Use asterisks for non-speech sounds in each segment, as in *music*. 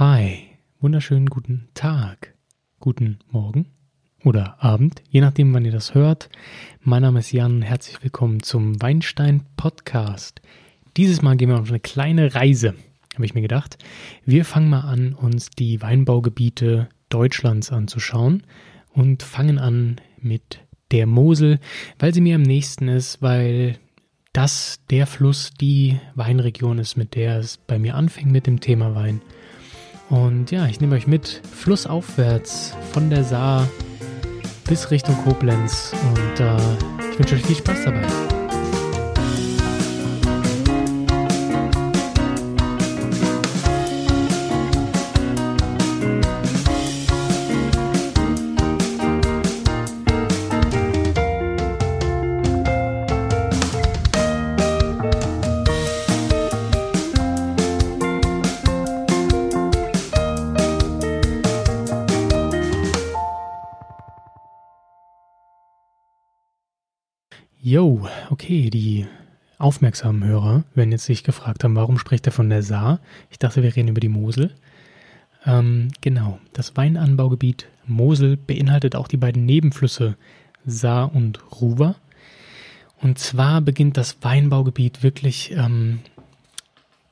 Hi, wunderschönen guten Tag, guten Morgen oder Abend, je nachdem, wann ihr das hört. Mein Name ist Jan, herzlich willkommen zum Weinstein Podcast. Dieses Mal gehen wir auf eine kleine Reise, habe ich mir gedacht. Wir fangen mal an, uns die Weinbaugebiete Deutschlands anzuschauen und fangen an mit der Mosel, weil sie mir am nächsten ist, weil das der Fluss die Weinregion ist, mit der es bei mir anfing mit dem Thema Wein. Und ja, ich nehme euch mit flussaufwärts von der Saar bis Richtung Koblenz und äh, ich wünsche euch viel Spaß dabei. Yo, okay, die aufmerksamen Hörer werden jetzt sich gefragt haben, warum spricht er von der Saar? Ich dachte, wir reden über die Mosel. Ähm, genau, das Weinanbaugebiet Mosel beinhaltet auch die beiden Nebenflüsse Saar und Ruwer. Und zwar beginnt das Weinbaugebiet wirklich ähm,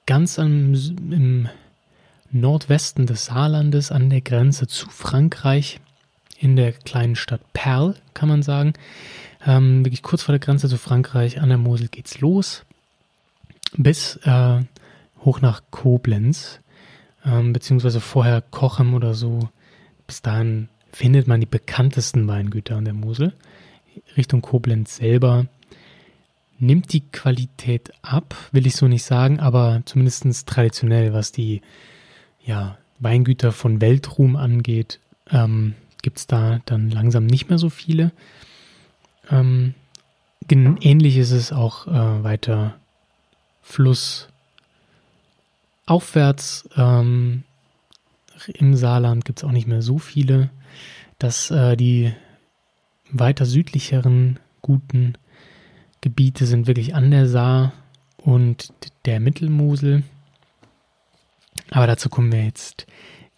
ganz am, im Nordwesten des Saarlandes an der Grenze zu Frankreich in der kleinen Stadt Perl, kann man sagen. Ähm, wirklich kurz vor der Grenze zu Frankreich an der Mosel geht's los. Bis äh, hoch nach Koblenz, ähm, beziehungsweise vorher Kochem oder so. Bis dahin findet man die bekanntesten Weingüter an der Mosel. Richtung Koblenz selber nimmt die Qualität ab, will ich so nicht sagen, aber zumindest traditionell, was die ja, Weingüter von Weltruhm angeht, ähm, gibt es da dann langsam nicht mehr so viele. Ähm, ähnlich ist es auch äh, weiter flussaufwärts. Ähm, Im Saarland gibt es auch nicht mehr so viele. Dass äh, die weiter südlicheren guten Gebiete sind wirklich an der Saar und der Mittelmosel. Aber dazu kommen wir jetzt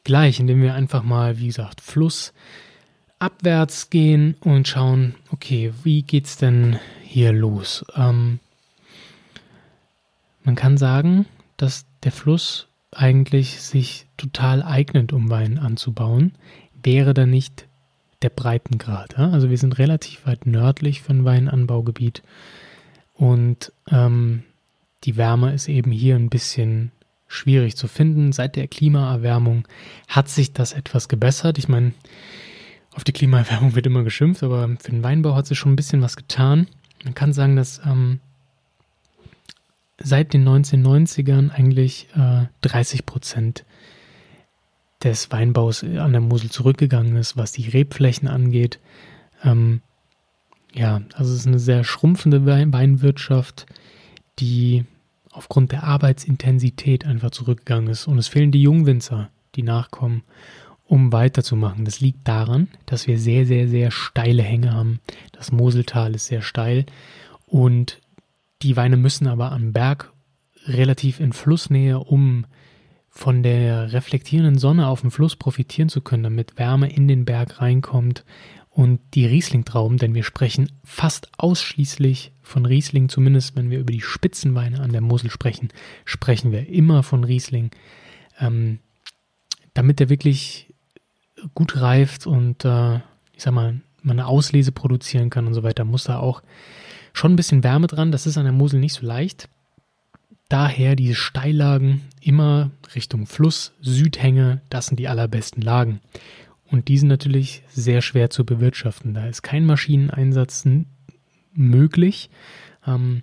gleich, indem wir einfach mal, wie gesagt, Fluss abwärts gehen und schauen, okay, wie geht's denn hier los? Ähm, man kann sagen, dass der Fluss eigentlich sich total eignet, um Wein anzubauen, wäre da nicht der Breitengrad. Ja? Also wir sind relativ weit nördlich von Weinanbaugebiet und ähm, die Wärme ist eben hier ein bisschen schwierig zu finden. Seit der Klimaerwärmung hat sich das etwas gebessert. Ich meine, auf die Klimaerwärmung wird immer geschimpft, aber für den Weinbau hat sich schon ein bisschen was getan. Man kann sagen, dass ähm, seit den 1990ern eigentlich äh, 30 Prozent des Weinbaus an der Mosel zurückgegangen ist, was die Rebflächen angeht. Ähm, ja, also es ist eine sehr schrumpfende Weinwirtschaft, die aufgrund der Arbeitsintensität einfach zurückgegangen ist. Und es fehlen die Jungwinzer, die nachkommen um weiterzumachen. Das liegt daran, dass wir sehr, sehr, sehr steile Hänge haben. Das Moseltal ist sehr steil und die Weine müssen aber am Berg relativ in Flussnähe, um von der reflektierenden Sonne auf dem Fluss profitieren zu können, damit Wärme in den Berg reinkommt und die Riesling-Trauben, denn wir sprechen fast ausschließlich von Riesling, zumindest wenn wir über die Spitzenweine an der Mosel sprechen, sprechen wir immer von Riesling, ähm, damit er wirklich gut reift und äh, ich sag mal, man eine Auslese produzieren kann und so weiter, muss da auch schon ein bisschen Wärme dran. Das ist an der Mosel nicht so leicht. Daher diese Steillagen immer Richtung Fluss, Südhänge, das sind die allerbesten Lagen. Und die sind natürlich sehr schwer zu bewirtschaften. Da ist kein Maschineneinsatz möglich. Ähm,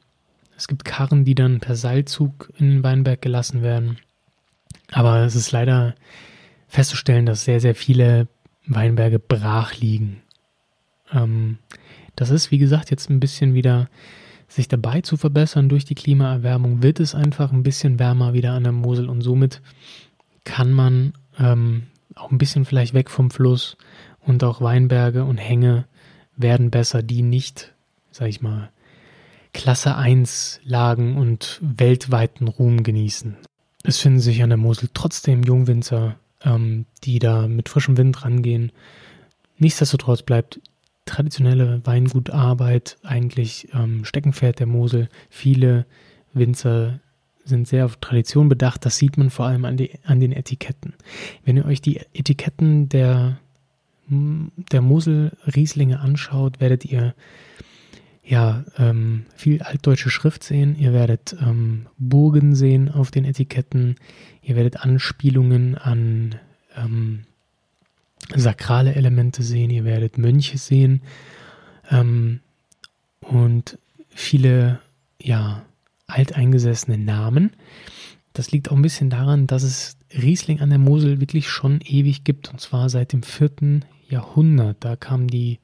es gibt Karren, die dann per Seilzug in den Weinberg gelassen werden. Aber es ist leider festzustellen, dass sehr, sehr viele Weinberge brach liegen. Ähm, das ist, wie gesagt, jetzt ein bisschen wieder sich dabei zu verbessern durch die Klimaerwärmung, wird es einfach ein bisschen wärmer wieder an der Mosel und somit kann man ähm, auch ein bisschen vielleicht weg vom Fluss und auch Weinberge und Hänge werden besser, die nicht, sag ich mal, Klasse 1 Lagen und weltweiten Ruhm genießen. es finden sich an der Mosel trotzdem Jungwinzer, ähm, die da mit frischem Wind rangehen. Nichtsdestotrotz bleibt traditionelle Weingutarbeit eigentlich ähm, Steckenpferd der Mosel. Viele Winzer sind sehr auf Tradition bedacht. Das sieht man vor allem an, die, an den Etiketten. Wenn ihr euch die Etiketten der, der Mosel-Rieslinge anschaut, werdet ihr ja ähm, viel altdeutsche Schrift sehen. Ihr werdet ähm, Burgen sehen auf den Etiketten. Ihr werdet Anspielungen an ähm, sakrale Elemente sehen. Ihr werdet Mönche sehen ähm, und viele ja alteingesessene Namen. Das liegt auch ein bisschen daran, dass es Riesling an der Mosel wirklich schon ewig gibt und zwar seit dem vierten Jahrhundert. Da kamen die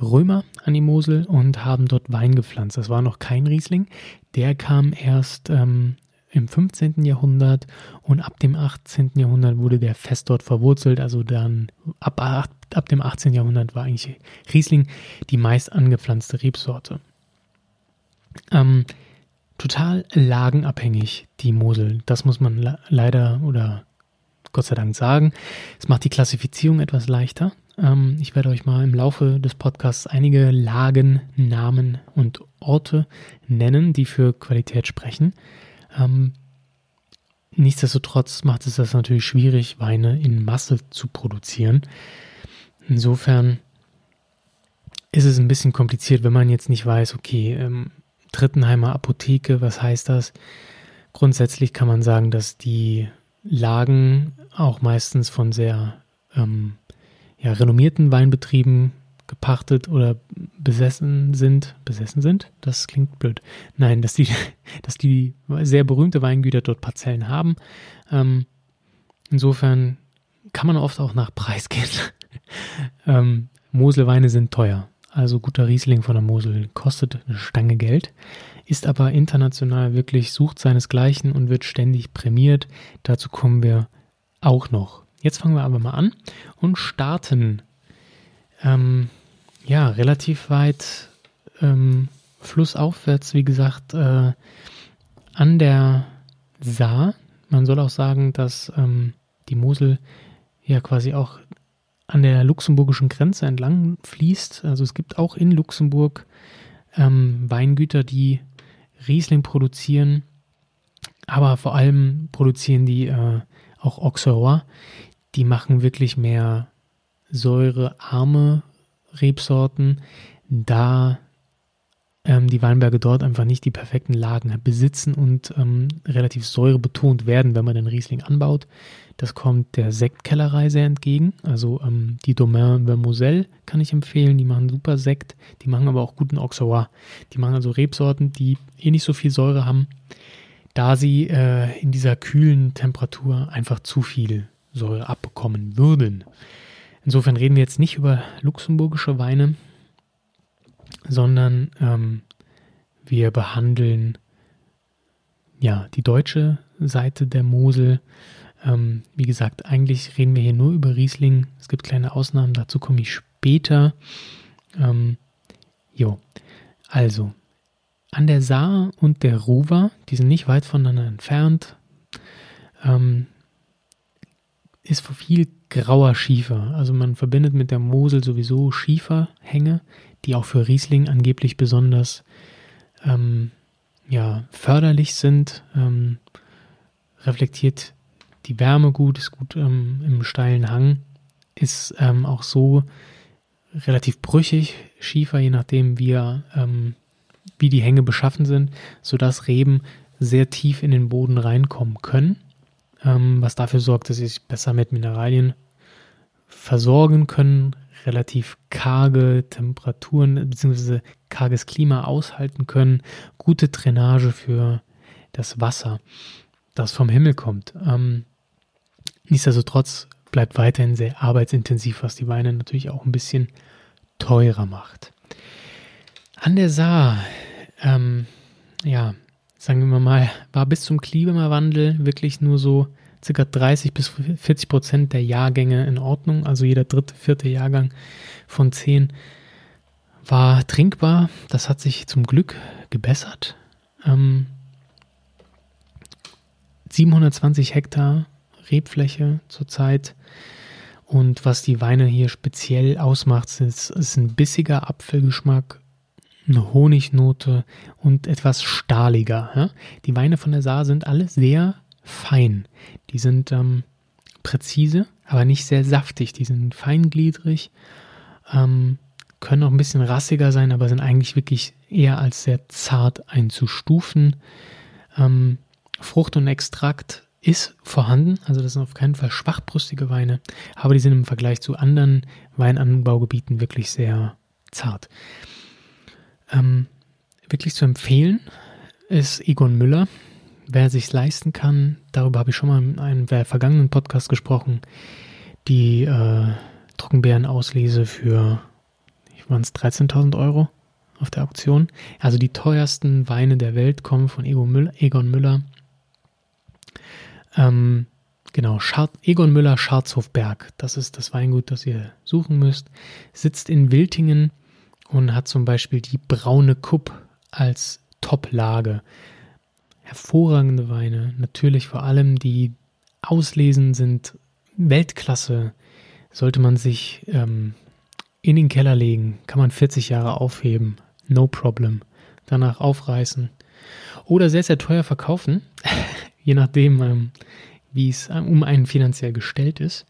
Römer an die Mosel und haben dort Wein gepflanzt. Das war noch kein Riesling. Der kam erst ähm, im 15. Jahrhundert und ab dem 18. Jahrhundert wurde der fest dort verwurzelt. Also dann ab, ab dem 18. Jahrhundert war eigentlich Riesling die meist angepflanzte Rebsorte. Ähm, total lagenabhängig, die Mosel. Das muss man leider oder Gott sei Dank sagen. Es macht die Klassifizierung etwas leichter. Ähm, ich werde euch mal im Laufe des Podcasts einige Lagen, Namen und Orte nennen, die für Qualität sprechen. Ähm, nichtsdestotrotz macht es das natürlich schwierig, Weine in Masse zu produzieren. Insofern ist es ein bisschen kompliziert, wenn man jetzt nicht weiß, okay, ähm, Trittenheimer Apotheke, was heißt das? Grundsätzlich kann man sagen, dass die Lagen auch meistens von sehr ähm, ja, renommierten Weinbetrieben gepachtet oder besessen sind. Besessen sind? Das klingt blöd. Nein, dass die, *laughs* dass die sehr berühmte Weingüter dort Parzellen haben. Ähm, insofern kann man oft auch nach Preis *laughs* gehen. ähm, Moselweine sind teuer. Also guter Riesling von der Mosel kostet eine Stange Geld, ist aber international wirklich sucht seinesgleichen und wird ständig prämiert. Dazu kommen wir auch noch. Jetzt fangen wir aber mal an und starten ähm, ja relativ weit ähm, flussaufwärts, wie gesagt, äh, an der Saar. Man soll auch sagen, dass ähm, die Mosel ja quasi auch an der luxemburgischen Grenze entlang fließt. Also es gibt auch in Luxemburg ähm, Weingüter, die Riesling produzieren, aber vor allem produzieren die äh, auch Auxerrois. Die machen wirklich mehr säurearme Rebsorten, da ähm, die Weinberge dort einfach nicht die perfekten Lagen besitzen und ähm, relativ säurebetont werden, wenn man den Riesling anbaut. Das kommt der Sektkellerei sehr entgegen. Also ähm, die Domaine Vermoselle kann ich empfehlen. Die machen super Sekt. Die machen aber auch guten Auxerrois. Die machen also Rebsorten, die eh nicht so viel Säure haben, da sie äh, in dieser kühlen Temperatur einfach zu viel Säure abbekommen würden. Insofern reden wir jetzt nicht über luxemburgische Weine, sondern ähm, wir behandeln ja die deutsche Seite der Mosel. Ähm, wie gesagt, eigentlich reden wir hier nur über Riesling. Es gibt kleine Ausnahmen, dazu komme ich später. Ähm, jo, also an der Saar und der Ruwer, die sind nicht weit voneinander entfernt, ähm, ist viel grauer Schiefer. Also man verbindet mit der Mosel sowieso Schieferhänge, die auch für Riesling angeblich besonders ähm, ja, förderlich sind. Ähm, reflektiert die Wärme gut, ist gut ähm, im steilen Hang, ist ähm, auch so relativ brüchig, Schiefer, je nachdem wie, er, ähm, wie die Hänge beschaffen sind, sodass Reben sehr tief in den Boden reinkommen können, ähm, was dafür sorgt, dass sie sich besser mit Mineralien versorgen können, relativ karge Temperaturen bzw. karges Klima aushalten können, gute Drainage für das Wasser, das vom Himmel kommt. Ähm, nichtsdestotrotz bleibt weiterhin sehr arbeitsintensiv, was die Weine natürlich auch ein bisschen teurer macht. An der Saar, ähm, ja, sagen wir mal, war bis zum Klimawandel wirklich nur so ca. 30 bis 40 Prozent der Jahrgänge in Ordnung. Also jeder dritte, vierte Jahrgang von zehn war trinkbar. Das hat sich zum Glück gebessert. Ähm, 720 Hektar Rebfläche zurzeit. Und was die Weine hier speziell ausmacht, ist, ist ein bissiger Apfelgeschmack, eine Honignote und etwas stahliger. Ja? Die Weine von der Saar sind alle sehr fein. Die sind ähm, präzise, aber nicht sehr saftig. Die sind feingliedrig, ähm, können auch ein bisschen rassiger sein, aber sind eigentlich wirklich eher als sehr zart einzustufen. Ähm, Frucht und Extrakt ist vorhanden, also das sind auf keinen Fall schwachbrüstige Weine, aber die sind im Vergleich zu anderen Weinanbaugebieten wirklich sehr zart. Ähm, wirklich zu empfehlen ist Egon Müller. Wer sich leisten kann, darüber habe ich schon mal in einem vergangenen Podcast gesprochen, die äh, Trockenbeerenauslese für, ich waren es 13.000 Euro auf der Auktion. Also die teuersten Weine der Welt kommen von Egon Müller. Egon Müller. Ähm, genau, Schar Egon Müller Scharzhofberg, das ist das Weingut, das ihr suchen müsst. Sitzt in Wiltingen und hat zum Beispiel die braune Kupp als Top-Lage. Hervorragende Weine, natürlich vor allem die Auslesen sind Weltklasse. Sollte man sich ähm, in den Keller legen, kann man 40 Jahre aufheben, no problem. Danach aufreißen oder sehr, sehr teuer verkaufen, *laughs* je nachdem, ähm, wie es um einen finanziell gestellt ist.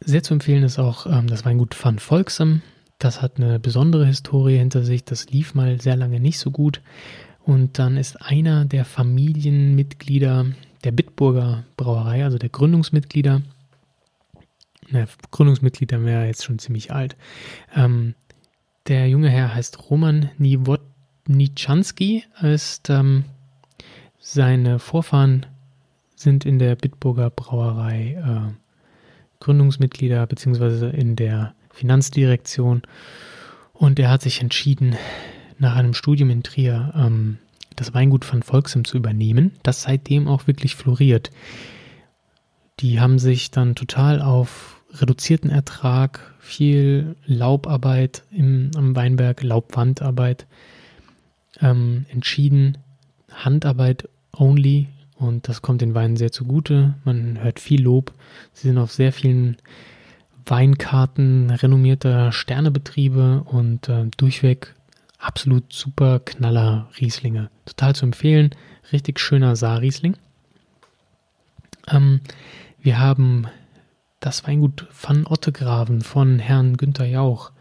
Sehr zu empfehlen ist auch ähm, das Weingut Van Volksem. Das hat eine besondere Historie hinter sich. Das lief mal sehr lange nicht so gut. Und dann ist einer der Familienmitglieder der Bitburger Brauerei, also der Gründungsmitglieder, ne, Gründungsmitglieder wäre jetzt schon ziemlich alt. Ähm, der junge Herr heißt Roman Niewodniczanski, ist ähm, seine Vorfahren sind in der Bitburger Brauerei äh, Gründungsmitglieder beziehungsweise in der Finanzdirektion. Und er hat sich entschieden, nach einem Studium in Trier ähm, das Weingut von Volksem zu übernehmen, das seitdem auch wirklich floriert. Die haben sich dann total auf reduzierten Ertrag, viel Laubarbeit im, am Weinberg, Laubwandarbeit ähm, entschieden. Handarbeit only und das kommt den Weinen sehr zugute. Man hört viel Lob. Sie sind auf sehr vielen Weinkarten renommierter Sternebetriebe und äh, durchweg absolut super Knaller Rieslinge. Total zu empfehlen. Richtig schöner Saarriesling. Ähm, wir haben das Weingut Van Ottegraven von Herrn Günther Jauch.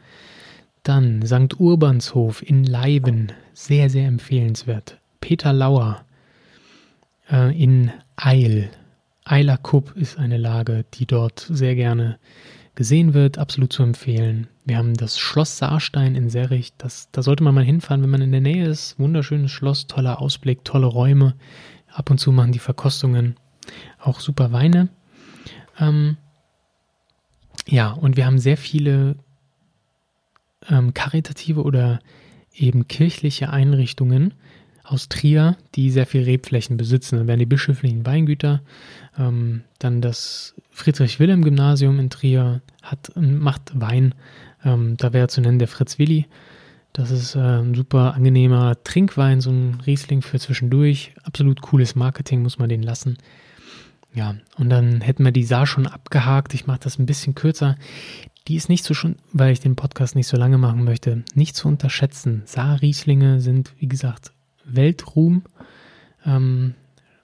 Dann St. Urbanshof in Leiben. Sehr, sehr empfehlenswert. Peter Lauer äh, in Eil. Eiler Kupp ist eine Lage, die dort sehr gerne gesehen wird, absolut zu empfehlen. Wir haben das Schloss Saarstein in Serrich, das, da sollte man mal hinfahren, wenn man in der Nähe ist. Wunderschönes Schloss, toller Ausblick, tolle Räume. Ab und zu machen die Verkostungen auch super Weine. Ähm, ja, und wir haben sehr viele ähm, karitative oder eben kirchliche Einrichtungen, aus Trier, die sehr viel Rebflächen besitzen. Dann wären die bischöflichen Weingüter, ähm, dann das Friedrich-Wilhelm-Gymnasium in Trier hat, macht Wein. Ähm, da wäre zu nennen der Fritz Willi. Das ist äh, ein super angenehmer Trinkwein, so ein Riesling für zwischendurch. Absolut cooles Marketing, muss man den lassen. Ja, und dann hätten wir die Saar schon abgehakt. Ich mache das ein bisschen kürzer. Die ist nicht so schon, weil ich den Podcast nicht so lange machen möchte, nicht zu unterschätzen. Saar-Rieslinge sind, wie gesagt, Weltruhm, ähm,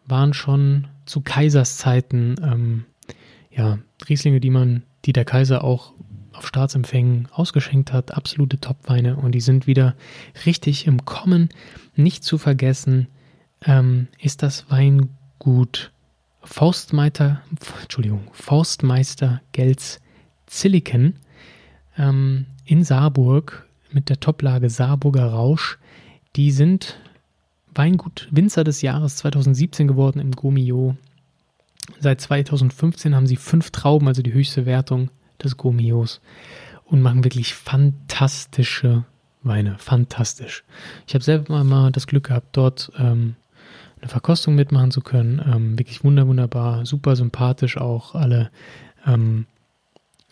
waren schon zu Kaiserszeiten ähm, ja, Rieslinge, die man, die der Kaiser auch auf Staatsempfängen ausgeschenkt hat, absolute Topweine und die sind wieder richtig im Kommen. Nicht zu vergessen ähm, ist das Weingut Forstmeister, Entschuldigung, Forstmeister Gelz Zilliken ähm, in Saarburg mit der Toplage Saarburger Rausch. Die sind Weingut Winzer des Jahres 2017 geworden im Gomio. Seit 2015 haben sie fünf Trauben, also die höchste Wertung des Gomios und machen wirklich fantastische Weine. Fantastisch. Ich habe selber mal das Glück gehabt, dort ähm, eine Verkostung mitmachen zu können. Ähm, wirklich wunder, wunderbar, super sympathisch auch alle. Ähm,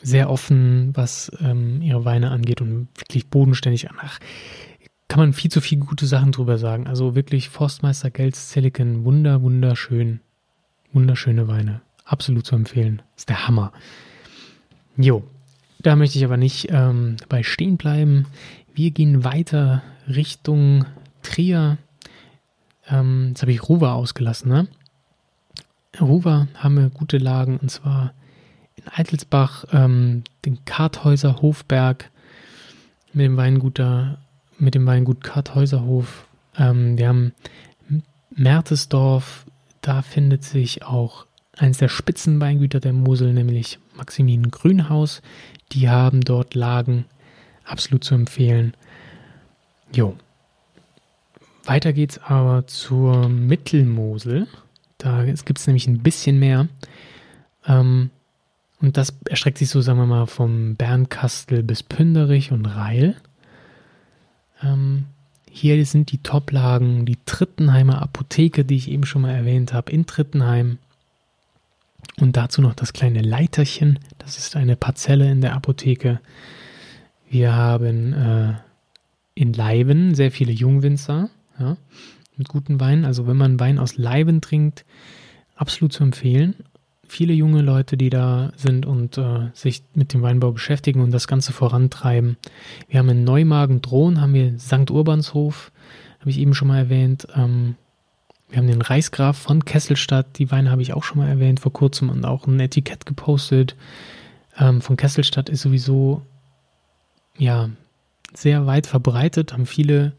sehr offen, was ähm, ihre Weine angeht und wirklich bodenständig. Ach, kann man viel zu viel gute Sachen drüber sagen. Also wirklich Forstmeister Gels Silicon, wunder, wunderschön. Wunderschöne Weine. Absolut zu empfehlen. Ist der Hammer. Jo, da möchte ich aber nicht ähm, bei stehen bleiben. Wir gehen weiter Richtung Trier. Ähm, jetzt habe ich Ruwer ausgelassen, ne? Ruwer haben wir gute Lagen und zwar in Eitelsbach, ähm, den Karthäuser Hofberg mit dem Weinguter, mit dem Weingut Karthäuserhof. Ähm, wir haben Mertesdorf, da findet sich auch eines der Spitzenweingüter der Mosel, nämlich Maximilian Grünhaus. Die haben dort Lagen, absolut zu empfehlen. Jo. Weiter geht's aber zur Mittelmosel. Da gibt es nämlich ein bisschen mehr. Ähm, und das erstreckt sich so, sagen wir mal, vom Bernkastel bis Pünderich und Reil. Ähm, hier sind die Toplagen, die Trittenheimer Apotheke, die ich eben schon mal erwähnt habe, in Trittenheim. Und dazu noch das kleine Leiterchen. Das ist eine Parzelle in der Apotheke. Wir haben äh, in Leiben sehr viele Jungwinzer ja, mit guten Weinen. Also wenn man Wein aus Leiben trinkt, absolut zu empfehlen viele junge Leute, die da sind und äh, sich mit dem Weinbau beschäftigen und das Ganze vorantreiben. Wir haben in Neumagen Drohn, haben wir St. Urbanshof, habe ich eben schon mal erwähnt. Ähm, wir haben den Reichsgraf von Kesselstadt, die Weine habe ich auch schon mal erwähnt vor kurzem und auch ein Etikett gepostet. Ähm, von Kesselstadt ist sowieso ja sehr weit verbreitet, haben viele,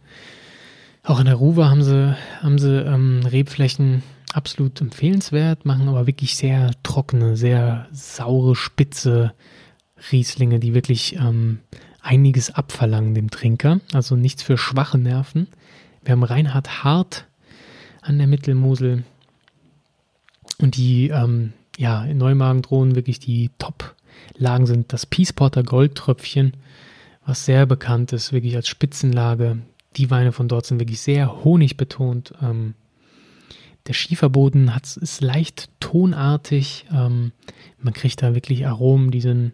auch in der Ruwe haben sie, haben sie ähm, Rebflächen absolut empfehlenswert, machen aber wirklich sehr trockene, sehr saure, spitze Rieslinge, die wirklich ähm, einiges abverlangen dem Trinker. Also nichts für schwache Nerven. Wir haben Reinhard Hart an der Mittelmosel und die ähm, ja, in Neumagen drohen wirklich die Top-Lagen sind das Peaceporter Goldtröpfchen, was sehr bekannt ist, wirklich als Spitzenlage. Die Weine von dort sind wirklich sehr honigbetont. Ähm, der Schieferboden hat, ist leicht tonartig. Ähm, man kriegt da wirklich Aromen, die sind,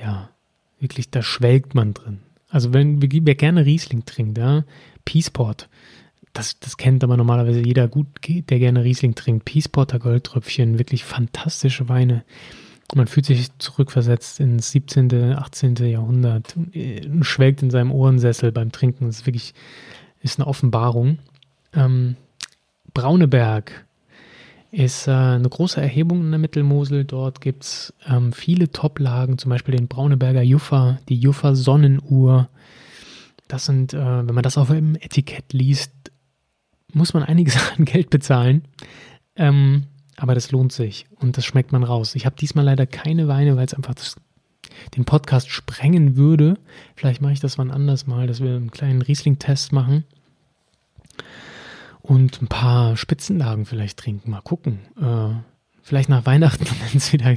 ja, wirklich, da schwelgt man drin. Also wenn wer gerne Riesling trinkt, ja, Peaceport, das, das kennt aber normalerweise jeder gut, der gerne Riesling trinkt. Peaceporter Goldtröpfchen, wirklich fantastische Weine. Man fühlt sich zurückversetzt ins 17., 18. Jahrhundert und äh, schwelgt in seinem Ohrensessel beim Trinken. Das ist wirklich ist eine Offenbarung. Ähm, Brauneberg ist äh, eine große Erhebung in der Mittelmosel. Dort gibt es ähm, viele Toplagen, zum Beispiel den Brauneberger Juffer, die Juffer Sonnenuhr. Das sind, äh, wenn man das auf dem Etikett liest, muss man einiges *laughs* an Geld bezahlen. Ähm, aber das lohnt sich und das schmeckt man raus. Ich habe diesmal leider keine Weine, weil es einfach das, den Podcast sprengen würde. Vielleicht mache ich das wann anders mal, dass wir einen kleinen Riesling-Test machen und ein paar Spitzenlagen vielleicht trinken. Mal gucken. Äh, vielleicht nach Weihnachten, *laughs* wenn es wieder,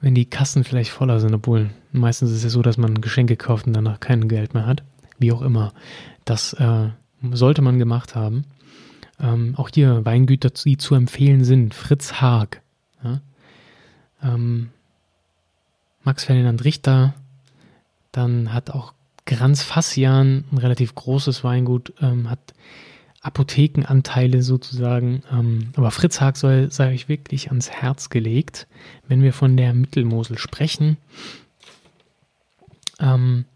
wenn die Kassen vielleicht voller sind, obwohl meistens ist es so, dass man Geschenke kauft und danach kein Geld mehr hat. Wie auch immer. Das äh, sollte man gemacht haben. Ähm, auch hier Weingüter, die zu empfehlen sind. Fritz Haag. Ja? Ähm, Max Ferdinand Richter. Dann hat auch Granz Fassian, ein relativ großes Weingut, ähm, hat Apothekenanteile sozusagen. Ähm, aber Fritz Haag soll, sei euch wirklich ans Herz gelegt, wenn wir von der Mittelmosel sprechen. Ähm,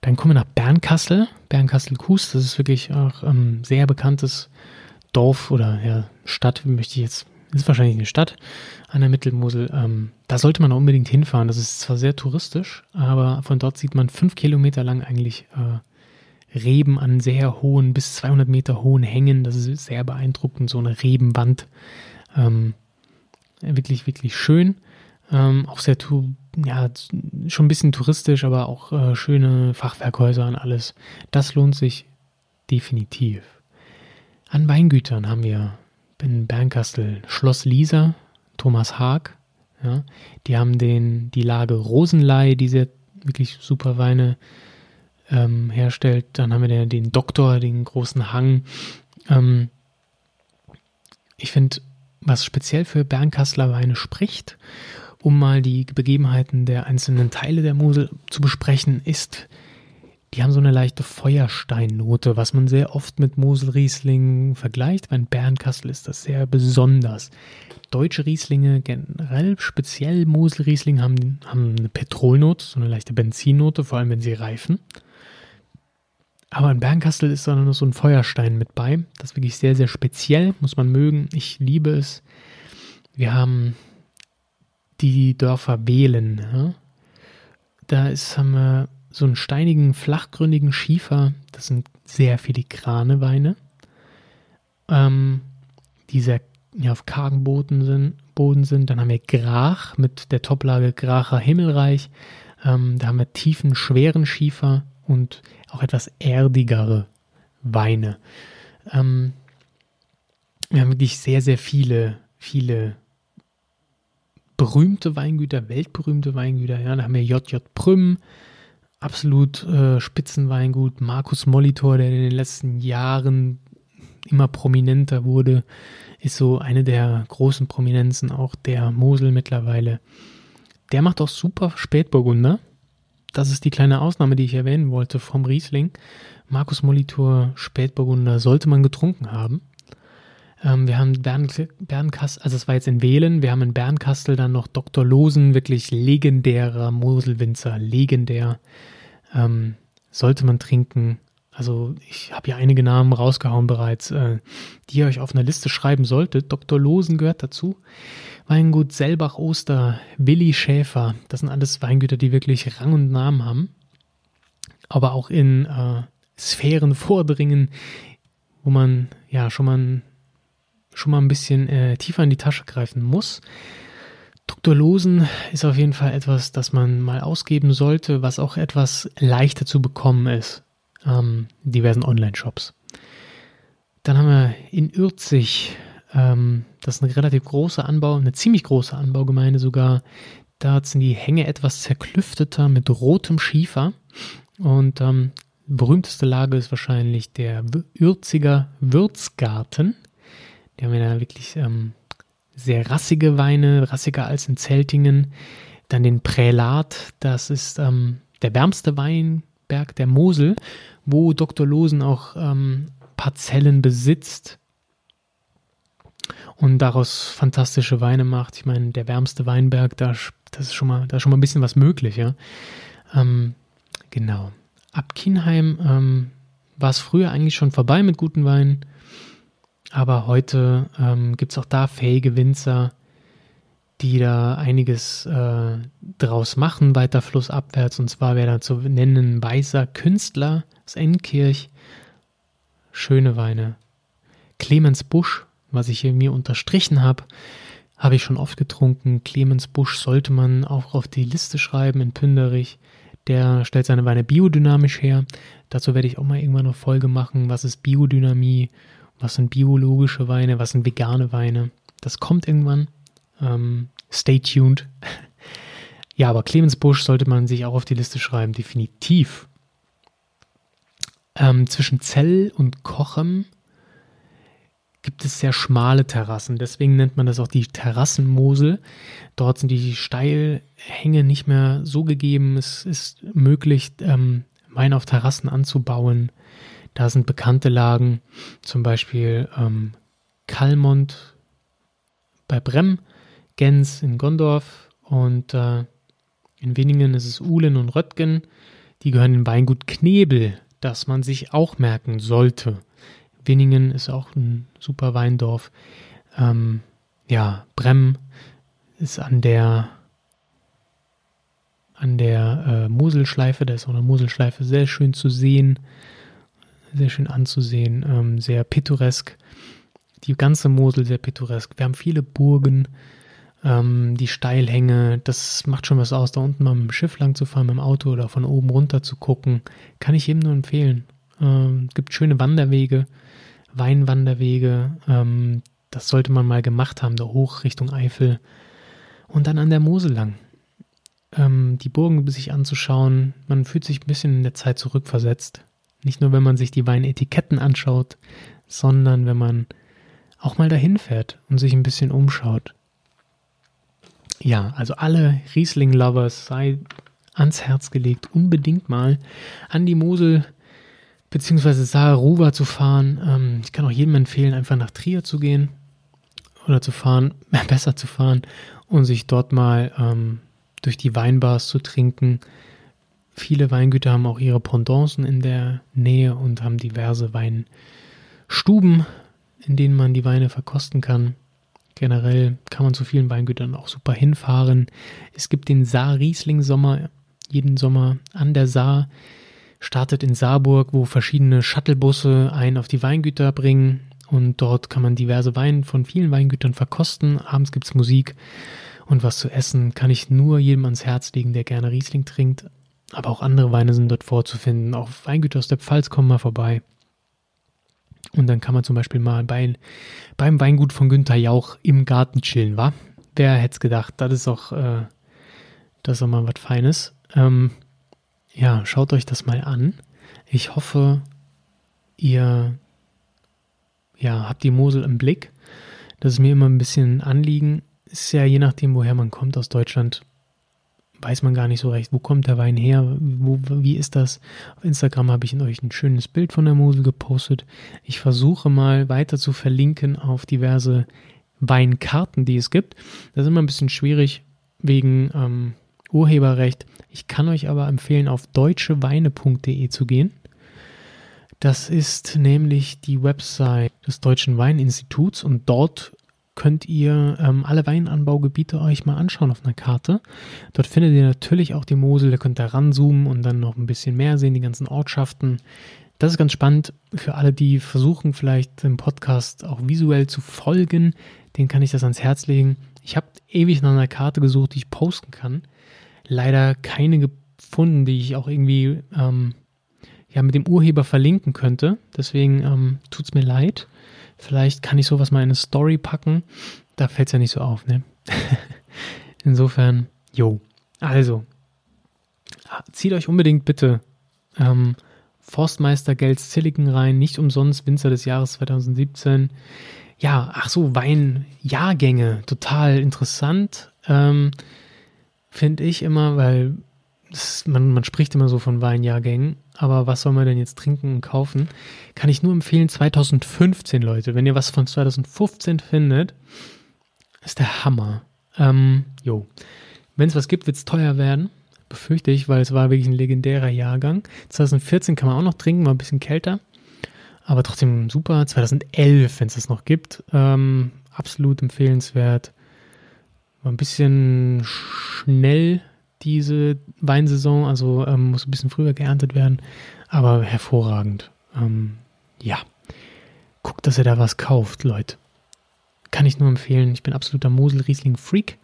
dann kommen wir nach Bernkassel, Bernkassel-Kues. Das ist wirklich auch ähm, sehr bekanntes Dorf oder ja, Stadt, möchte ich jetzt, ist wahrscheinlich eine Stadt an der Mittelmosel. Ähm, da sollte man unbedingt hinfahren. Das ist zwar sehr touristisch, aber von dort sieht man fünf Kilometer lang eigentlich äh, Reben an sehr hohen, bis 200 Meter hohen Hängen. Das ist sehr beeindruckend, so eine Rebenwand. Ähm, wirklich, wirklich schön. Ähm, auch sehr, ja, schon ein bisschen touristisch, aber auch äh, schöne Fachwerkhäuser und alles. Das lohnt sich definitiv. An Weingütern haben wir in Bernkastel Schloss Lisa, Thomas Haag. Ja, die haben den, die Lage Rosenlei, die sehr wirklich super Weine ähm, herstellt. Dann haben wir den, den Doktor, den großen Hang. Ähm, ich finde, was speziell für Bernkastler Weine spricht, um mal die Begebenheiten der einzelnen Teile der Mosel zu besprechen, ist die haben so eine leichte Feuersteinnote, was man sehr oft mit Mosel-Riesling vergleicht. Bei Bernkastel ist das sehr besonders. Deutsche Rieslinge, generell speziell Mosel-Riesling, haben, haben eine Petrolnote, so eine leichte Benzinnote, vor allem wenn sie reifen. Aber in Bernkastel ist dann noch so ein Feuerstein mit bei. Das ist wirklich sehr, sehr speziell, muss man mögen. Ich liebe es. Wir haben die Dörfer Wählen. Ja? Da ist, haben wir so einen steinigen, flachgründigen Schiefer. Das sind sehr filigrane Weine, ähm, die sehr ja, auf kargen Boden sind, Boden sind. Dann haben wir Grach mit der Toplage Gracher Himmelreich. Ähm, da haben wir tiefen, schweren Schiefer und auch etwas erdigere Weine. Ähm, wir haben wirklich sehr, sehr viele, viele berühmte Weingüter, weltberühmte Weingüter. Ja, da haben wir JJ Prüm, absolut äh, Spitzenweingut. Markus Molitor, der in den letzten Jahren immer prominenter wurde, ist so eine der großen Prominenzen auch der Mosel mittlerweile. Der macht auch super Spätburgunder. Das ist die kleine Ausnahme, die ich erwähnen wollte vom Riesling. Markus Molitor Spätburgunder sollte man getrunken haben. Ähm, wir haben Bern, Bernkastel, also es war jetzt in Wählen, wir haben in Bernkastel dann noch Dr. Losen, wirklich legendärer Moselwinzer, legendär. Ähm, sollte man trinken. Also ich habe hier einige Namen rausgehauen bereits, äh, die ihr euch auf einer Liste schreiben solltet. Dr. Losen gehört dazu. Weingut Selbach Oster, Willi Schäfer, das sind alles Weingüter, die wirklich Rang und Namen haben, aber auch in äh, Sphären *laughs* vordringen, wo man ja schon mal schon mal ein bisschen äh, tiefer in die Tasche greifen muss. Dr. Losen ist auf jeden Fall etwas, das man mal ausgeben sollte, was auch etwas leichter zu bekommen ist. Ähm, diversen Online-Shops. Dann haben wir in Ürzig, ähm, das ist eine relativ große Anbau, eine ziemlich große Anbaugemeinde sogar. Da sind die Hänge etwas zerklüfteter mit rotem Schiefer. Und ähm, berühmteste Lage ist wahrscheinlich der Ürziger Würzgarten. Die haben ja wirklich ähm, sehr rassige Weine, rassiger als in Zeltingen. Dann den Prälat, das ist ähm, der wärmste Weinberg der Mosel, wo Dr. Losen auch ähm, Parzellen besitzt und daraus fantastische Weine macht. Ich meine, der wärmste Weinberg, da, das ist schon mal, da ist schon mal ein bisschen was möglich, ja. Ähm, genau. Ab Kienheim ähm, war es früher eigentlich schon vorbei mit guten Weinen. Aber heute ähm, gibt es auch da fähige Winzer, die da einiges äh, draus machen, weiter flussabwärts. Und zwar wäre da zu nennen Weißer Künstler aus Enkirch. Schöne Weine. Clemens Busch, was ich hier mir unterstrichen habe, habe ich schon oft getrunken. Clemens Busch sollte man auch auf die Liste schreiben in Pünderich. Der stellt seine Weine biodynamisch her. Dazu werde ich auch mal irgendwann eine Folge machen. Was ist Biodynamie? Was sind biologische Weine, was sind vegane Weine. Das kommt irgendwann. Ähm, stay tuned. *laughs* ja, aber Clemens Busch sollte man sich auch auf die Liste schreiben, definitiv. Ähm, zwischen Zell und Kochem gibt es sehr schmale Terrassen. Deswegen nennt man das auch die Terrassenmosel. Dort sind die Steilhänge nicht mehr so gegeben. Es ist möglich, ähm, Wein auf Terrassen anzubauen. Da sind bekannte Lagen, zum Beispiel ähm, Kalmont bei Brem, Gens in Gondorf und äh, in Winningen ist es Uhlen und Röttgen. Die gehören in Weingut Knebel, das man sich auch merken sollte. Winningen ist auch ein super Weindorf. Ähm, ja, Brem ist an der an der äh, Moselschleife, da ist auch eine Moselschleife sehr schön zu sehen sehr schön anzusehen, ähm, sehr pittoresk. Die ganze Mosel sehr pittoresk. Wir haben viele Burgen, ähm, die Steilhänge. Das macht schon was aus, da unten mal mit dem Schiff lang zu fahren, mit dem Auto oder von oben runter zu gucken. Kann ich jedem nur empfehlen. Ähm, es gibt schöne Wanderwege, Weinwanderwege. Ähm, das sollte man mal gemacht haben, da hoch Richtung Eifel. Und dann an der Mosel lang ähm, die Burgen sich anzuschauen. Man fühlt sich ein bisschen in der Zeit zurückversetzt. Nicht nur, wenn man sich die Weinetiketten anschaut, sondern wenn man auch mal dahin fährt und sich ein bisschen umschaut. Ja, also alle Riesling-Lovers, sei ans Herz gelegt, unbedingt mal an die Mosel bzw. Saarruwa zu fahren. Ähm, ich kann auch jedem empfehlen, einfach nach Trier zu gehen oder zu fahren, *laughs* besser zu fahren und sich dort mal ähm, durch die Weinbars zu trinken. Viele Weingüter haben auch ihre Pendancen in der Nähe und haben diverse Weinstuben, in denen man die Weine verkosten kann. Generell kann man zu vielen Weingütern auch super hinfahren. Es gibt den Saar-Riesling-Sommer jeden Sommer an der Saar. Startet in Saarburg, wo verschiedene Shuttlebusse einen auf die Weingüter bringen. Und dort kann man diverse Weine von vielen Weingütern verkosten. Abends gibt es Musik und was zu essen. Kann ich nur jedem ans Herz legen, der gerne Riesling trinkt. Aber auch andere Weine sind dort vorzufinden. Auch Weingüter aus der Pfalz kommen mal vorbei. Und dann kann man zum Beispiel mal bei, beim Weingut von Günther Jauch im Garten chillen, wa? Wer hätte es gedacht? Das ist auch, äh, das ist auch mal was Feines. Ähm, ja, schaut euch das mal an. Ich hoffe, ihr ja, habt die Mosel im Blick. Das ist mir immer ein bisschen ein Anliegen. Ist ja je nachdem, woher man kommt aus Deutschland, weiß man gar nicht so recht, wo kommt der Wein her, wo, wie ist das. Auf Instagram habe ich euch ein schönes Bild von der Mosel gepostet. Ich versuche mal weiter zu verlinken auf diverse Weinkarten, die es gibt. Das ist immer ein bisschen schwierig wegen ähm, Urheberrecht. Ich kann euch aber empfehlen, auf deutscheweine.de zu gehen. Das ist nämlich die Website des Deutschen Weininstituts und dort könnt ihr ähm, alle Weinanbaugebiete euch mal anschauen auf einer Karte. Dort findet ihr natürlich auch die Mosel, da könnt ihr ranzoomen und dann noch ein bisschen mehr sehen, die ganzen Ortschaften. Das ist ganz spannend für alle, die versuchen, vielleicht dem Podcast auch visuell zu folgen. Den kann ich das ans Herz legen. Ich habe ewig nach einer Karte gesucht, die ich posten kann. Leider keine gefunden, die ich auch irgendwie ähm, ja, mit dem Urheber verlinken könnte. Deswegen ähm, tut es mir leid. Vielleicht kann ich sowas mal in eine Story packen. Da fällt es ja nicht so auf, ne? *laughs* Insofern, jo. Also, zieht euch unbedingt bitte ähm, Forstmeister Gels Silicon rein, nicht umsonst Winzer des Jahres 2017. Ja, ach so, Weinjahrgänge, total interessant, ähm, finde ich immer, weil das, man, man spricht immer so von Weinjahrgängen, aber was soll man denn jetzt trinken und kaufen? Kann ich nur empfehlen 2015, Leute. Wenn ihr was von 2015 findet, ist der Hammer. Ähm, jo. Wenn es was gibt, wird es teuer werden. Befürchte ich, weil es war wirklich ein legendärer Jahrgang. 2014 kann man auch noch trinken, war ein bisschen kälter. Aber trotzdem super. 2011, wenn es das noch gibt, ähm, absolut empfehlenswert. War ein bisschen schnell diese Weinsaison, also ähm, muss ein bisschen früher geerntet werden, aber hervorragend. Ähm, ja, guckt, dass ihr da was kauft, Leute. Kann ich nur empfehlen. Ich bin absoluter Mosel-Riesling-Freak.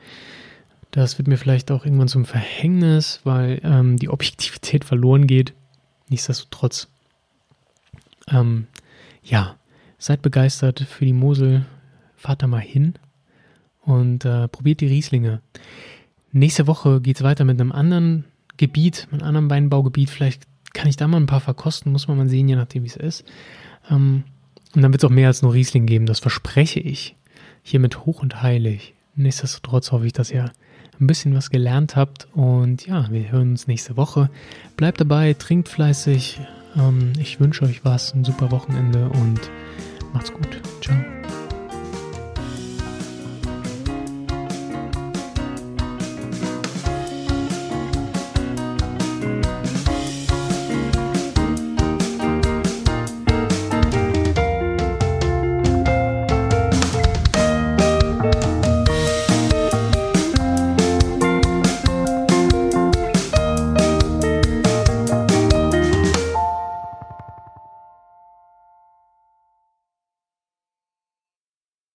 Das wird mir vielleicht auch irgendwann zum Verhängnis, weil ähm, die Objektivität verloren geht. Nichtsdestotrotz, ähm, ja, seid begeistert für die Mosel. Fahrt da mal hin und äh, probiert die Rieslinge. Nächste Woche geht es weiter mit einem anderen Gebiet, einem anderen Weinbaugebiet. Vielleicht kann ich da mal ein paar verkosten, muss man mal sehen, je nachdem, wie es ist. Ähm, und dann wird es auch mehr als nur Riesling geben, das verspreche ich. Hiermit hoch und heilig. Nichtsdestotrotz hoffe ich, dass ihr ein bisschen was gelernt habt. Und ja, wir hören uns nächste Woche. Bleibt dabei, trinkt fleißig. Ähm, ich wünsche euch was, ein super Wochenende und macht's gut. Ciao.